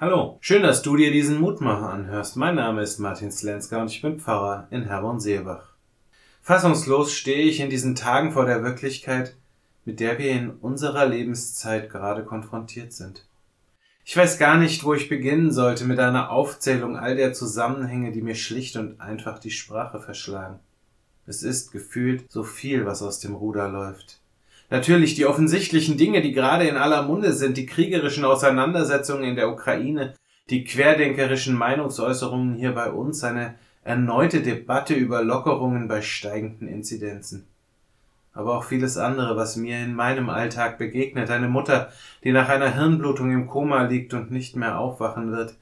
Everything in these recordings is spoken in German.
Hallo, schön, dass du dir diesen Mutmacher anhörst. Mein Name ist Martin Slenska und ich bin Pfarrer in Herborn-Seelbach. Fassungslos stehe ich in diesen Tagen vor der Wirklichkeit, mit der wir in unserer Lebenszeit gerade konfrontiert sind. Ich weiß gar nicht, wo ich beginnen sollte mit einer Aufzählung all der Zusammenhänge, die mir schlicht und einfach die Sprache verschlagen. Es ist gefühlt so viel, was aus dem Ruder läuft. Natürlich die offensichtlichen Dinge, die gerade in aller Munde sind, die kriegerischen Auseinandersetzungen in der Ukraine, die querdenkerischen Meinungsäußerungen hier bei uns, eine erneute Debatte über Lockerungen bei steigenden Inzidenzen aber auch vieles andere, was mir in meinem Alltag begegnet. Eine Mutter, die nach einer Hirnblutung im Koma liegt und nicht mehr aufwachen wird.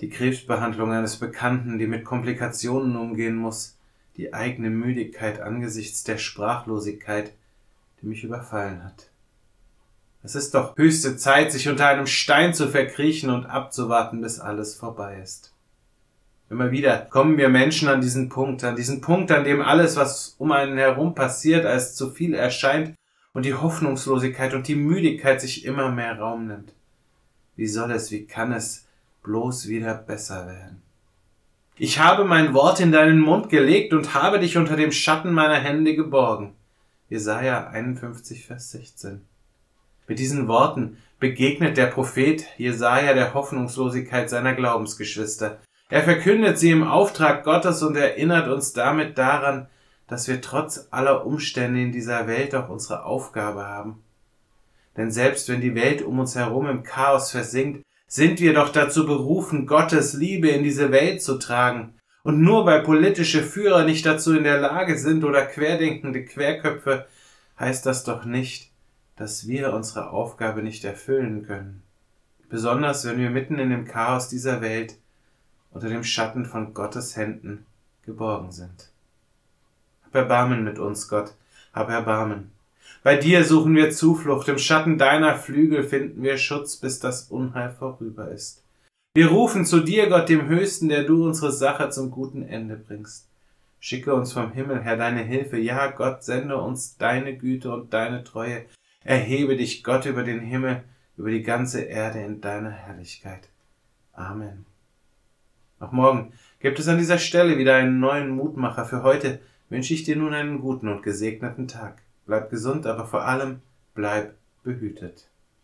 Die Krebsbehandlung eines Bekannten, die mit Komplikationen umgehen muss. Die eigene Müdigkeit angesichts der Sprachlosigkeit, die mich überfallen hat. Es ist doch höchste Zeit, sich unter einem Stein zu verkriechen und abzuwarten, bis alles vorbei ist. Immer wieder kommen wir Menschen an diesen Punkt, an diesen Punkt, an dem alles, was um einen herum passiert, als zu viel erscheint und die Hoffnungslosigkeit und die Müdigkeit sich immer mehr Raum nimmt. Wie soll es, wie kann es bloß wieder besser werden? Ich habe mein Wort in deinen Mund gelegt und habe dich unter dem Schatten meiner Hände geborgen. Jesaja 51, Vers 16. Mit diesen Worten begegnet der Prophet Jesaja der Hoffnungslosigkeit seiner Glaubensgeschwister. Er verkündet sie im Auftrag Gottes und erinnert uns damit daran, dass wir trotz aller Umstände in dieser Welt auch unsere Aufgabe haben. Denn selbst wenn die Welt um uns herum im Chaos versinkt, sind wir doch dazu berufen, Gottes Liebe in diese Welt zu tragen. Und nur weil politische Führer nicht dazu in der Lage sind oder querdenkende Querköpfe, heißt das doch nicht, dass wir unsere Aufgabe nicht erfüllen können. Besonders wenn wir mitten in dem Chaos dieser Welt unter dem Schatten von Gottes Händen geborgen sind. Hab Erbarmen mit uns, Gott, hab Erbarmen. Bei dir suchen wir Zuflucht, im Schatten deiner Flügel finden wir Schutz, bis das Unheil vorüber ist. Wir rufen zu dir, Gott dem Höchsten, der du unsere Sache zum guten Ende bringst. Schicke uns vom Himmel her deine Hilfe. Ja, Gott, sende uns deine Güte und deine Treue. Erhebe dich, Gott, über den Himmel, über die ganze Erde in deiner Herrlichkeit. Amen. Auch morgen gibt es an dieser Stelle wieder einen neuen Mutmacher. Für heute wünsche ich dir nun einen guten und gesegneten Tag. Bleib gesund, aber vor allem bleib behütet.